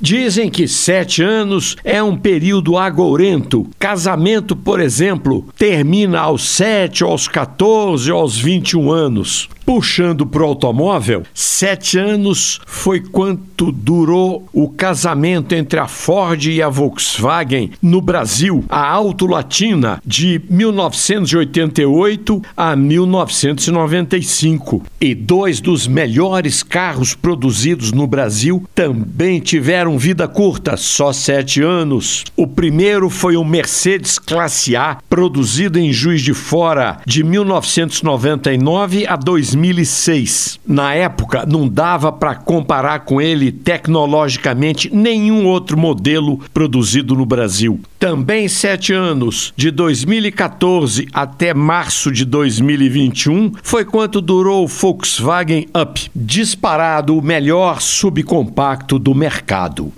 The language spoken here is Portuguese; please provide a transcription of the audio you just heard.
Dizem que sete anos é um período agourento. Casamento, por exemplo, termina aos sete, aos 14, aos 21 anos. Puxando para o automóvel, sete anos foi quanto durou o casamento entre a Ford e a Volkswagen no Brasil, a Auto Latina, de 1988 a 1995. E dois dos melhores carros produzidos no Brasil também tiveram vida curta, só sete anos. O primeiro foi o Mercedes Classe A, produzido em Juiz de Fora, de 1999 a 2000. 2006. Na época, não dava para comparar com ele tecnologicamente nenhum outro modelo produzido no Brasil. Também sete anos, de 2014 até março de 2021, foi quanto durou o Volkswagen Up, disparado o melhor subcompacto do mercado.